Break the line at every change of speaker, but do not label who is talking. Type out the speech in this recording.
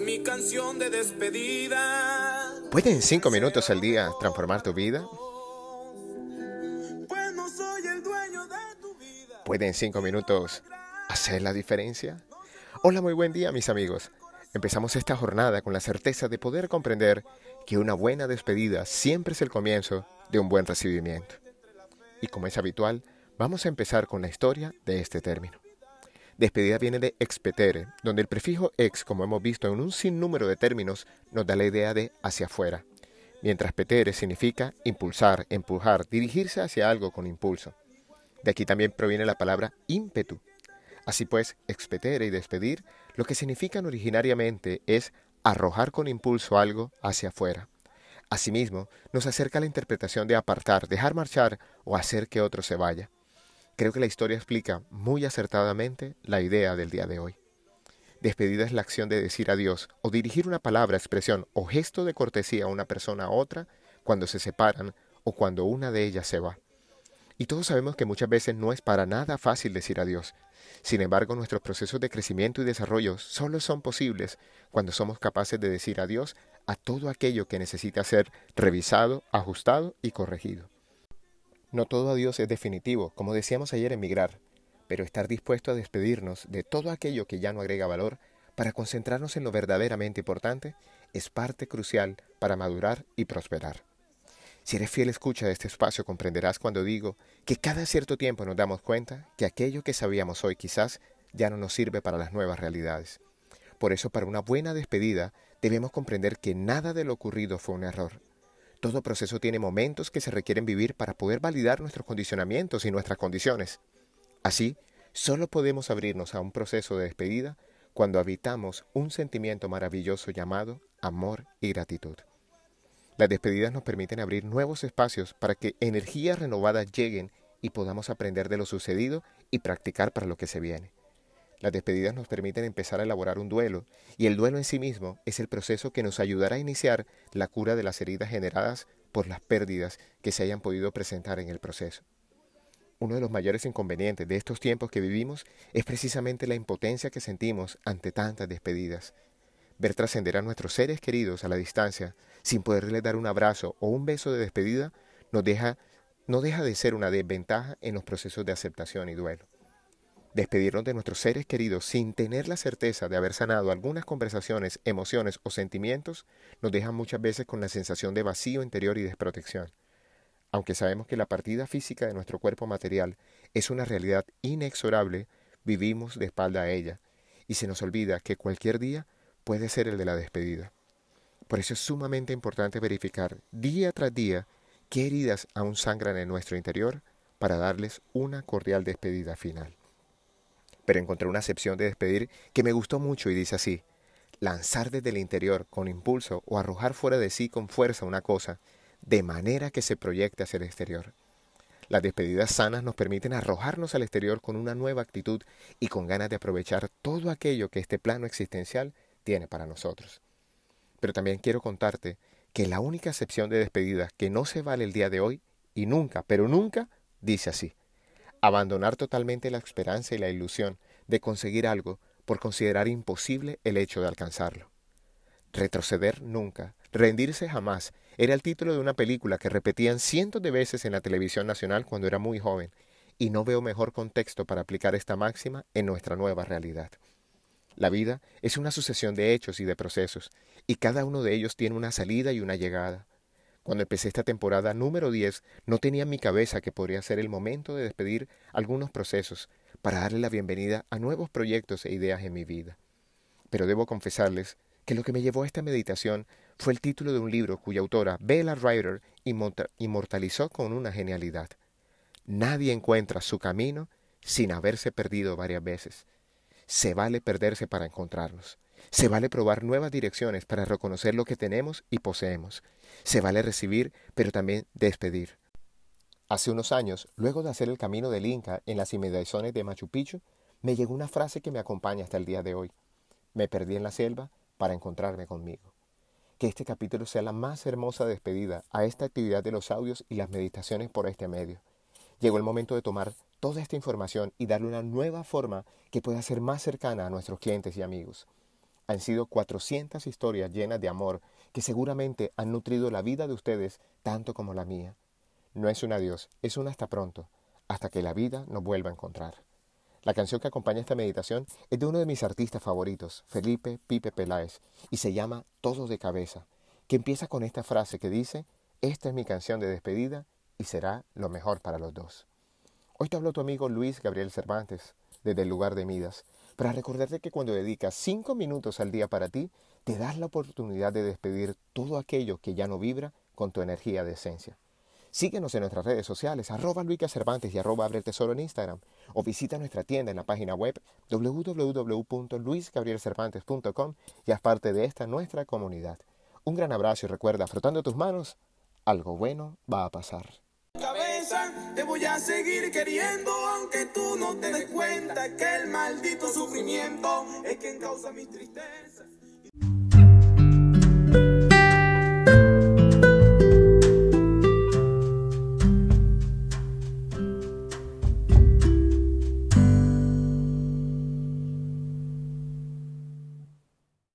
mi canción de despedida.
¿Puede en cinco minutos al día transformar tu vida?
Pues no soy el dueño de tu vida.
¿Puede en cinco minutos hacer la diferencia? Hola, muy buen día mis amigos. Empezamos esta jornada con la certeza de poder comprender que una buena despedida siempre es el comienzo de un buen recibimiento. Y como es habitual, vamos a empezar con la historia de este término. Despedida viene de expetere, donde el prefijo ex, como hemos visto en un sinnúmero de términos, nos da la idea de hacia afuera, mientras petere significa impulsar, empujar, dirigirse hacia algo con impulso. De aquí también proviene la palabra ímpetu. Así pues, expetere y despedir lo que significan originariamente es arrojar con impulso algo hacia afuera. Asimismo, nos acerca la interpretación de apartar, dejar marchar o hacer que otro se vaya. Creo que la historia explica muy acertadamente la idea del día de hoy. Despedida es la acción de decir adiós o dirigir una palabra, expresión o gesto de cortesía a una persona a otra cuando se separan o cuando una de ellas se va. Y todos sabemos que muchas veces no es para nada fácil decir adiós. Sin embargo, nuestros procesos de crecimiento y desarrollo solo son posibles cuando somos capaces de decir adiós a todo aquello que necesita ser revisado, ajustado y corregido. No todo adiós es definitivo, como decíamos ayer en Migrar, pero estar dispuesto a despedirnos de todo aquello que ya no agrega valor para concentrarnos en lo verdaderamente importante es parte crucial para madurar y prosperar. Si eres fiel escucha de este espacio comprenderás cuando digo que cada cierto tiempo nos damos cuenta que aquello que sabíamos hoy quizás ya no nos sirve para las nuevas realidades. Por eso para una buena despedida debemos comprender que nada de lo ocurrido fue un error, todo proceso tiene momentos que se requieren vivir para poder validar nuestros condicionamientos y nuestras condiciones. Así, solo podemos abrirnos a un proceso de despedida cuando habitamos un sentimiento maravilloso llamado amor y gratitud. Las despedidas nos permiten abrir nuevos espacios para que energías renovadas lleguen y podamos aprender de lo sucedido y practicar para lo que se viene. Las despedidas nos permiten empezar a elaborar un duelo, y el duelo en sí mismo es el proceso que nos ayudará a iniciar la cura de las heridas generadas por las pérdidas que se hayan podido presentar en el proceso. Uno de los mayores inconvenientes de estos tiempos que vivimos es precisamente la impotencia que sentimos ante tantas despedidas. Ver trascender a nuestros seres queridos a la distancia, sin poderles dar un abrazo o un beso de despedida, nos deja, no deja de ser una desventaja en los procesos de aceptación y duelo. Despedirnos de nuestros seres queridos sin tener la certeza de haber sanado algunas conversaciones, emociones o sentimientos nos deja muchas veces con la sensación de vacío interior y desprotección. Aunque sabemos que la partida física de nuestro cuerpo material es una realidad inexorable, vivimos de espalda a ella y se nos olvida que cualquier día puede ser el de la despedida. Por eso es sumamente importante verificar día tras día qué heridas aún sangran en nuestro interior para darles una cordial despedida final pero encontré una acepción de despedir que me gustó mucho y dice así, lanzar desde el interior con impulso o arrojar fuera de sí con fuerza una cosa, de manera que se proyecte hacia el exterior. Las despedidas sanas nos permiten arrojarnos al exterior con una nueva actitud y con ganas de aprovechar todo aquello que este plano existencial tiene para nosotros. Pero también quiero contarte que la única acepción de despedida que no se vale el día de hoy, y nunca, pero nunca, dice así, abandonar totalmente la esperanza y la ilusión de conseguir algo por considerar imposible el hecho de alcanzarlo. Retroceder nunca, rendirse jamás, era el título de una película que repetían cientos de veces en la televisión nacional cuando era muy joven, y no veo mejor contexto para aplicar esta máxima en nuestra nueva realidad. La vida es una sucesión de hechos y de procesos, y cada uno de ellos tiene una salida y una llegada. Cuando empecé esta temporada número 10, no tenía en mi cabeza que podría ser el momento de despedir algunos procesos para darle la bienvenida a nuevos proyectos e ideas en mi vida. Pero debo confesarles que lo que me llevó a esta meditación fue el título de un libro cuya autora, Bella Ryder, inmortalizó con una genialidad. Nadie encuentra su camino sin haberse perdido varias veces. Se vale perderse para encontrarnos. Se vale probar nuevas direcciones para reconocer lo que tenemos y poseemos. Se vale recibir, pero también despedir. Hace unos años, luego de hacer el camino del Inca en las inmediaciones de Machu Picchu, me llegó una frase que me acompaña hasta el día de hoy. Me perdí en la selva para encontrarme conmigo. Que este capítulo sea la más hermosa despedida a esta actividad de los audios y las meditaciones por este medio. Llegó el momento de tomar toda esta información y darle una nueva forma que pueda ser más cercana a nuestros clientes y amigos. Han sido 400 historias llenas de amor que seguramente han nutrido la vida de ustedes tanto como la mía. No es un adiós, es un hasta pronto, hasta que la vida nos vuelva a encontrar. La canción que acompaña esta meditación es de uno de mis artistas favoritos, Felipe Pipe Peláez, y se llama Todo de cabeza, que empieza con esta frase que dice, esta es mi canción de despedida y será lo mejor para los dos. Hoy te habló tu amigo Luis Gabriel Cervantes, desde el lugar de Midas, para recordarte que cuando dedicas cinco minutos al día para ti, te das la oportunidad de despedir todo aquello que ya no vibra con tu energía de esencia. Síguenos en nuestras redes sociales, arroba Luica Cervantes y arroba Abre Tesoro en Instagram, o visita nuestra tienda en la página web www.luisgabrielcervantes.com y haz parte de esta nuestra comunidad. Un gran abrazo y recuerda, frotando tus manos, algo bueno va a pasar.
Te voy a seguir queriendo, aunque tú no te des cuenta que el maldito sufrimiento es quien causa mis tristezas.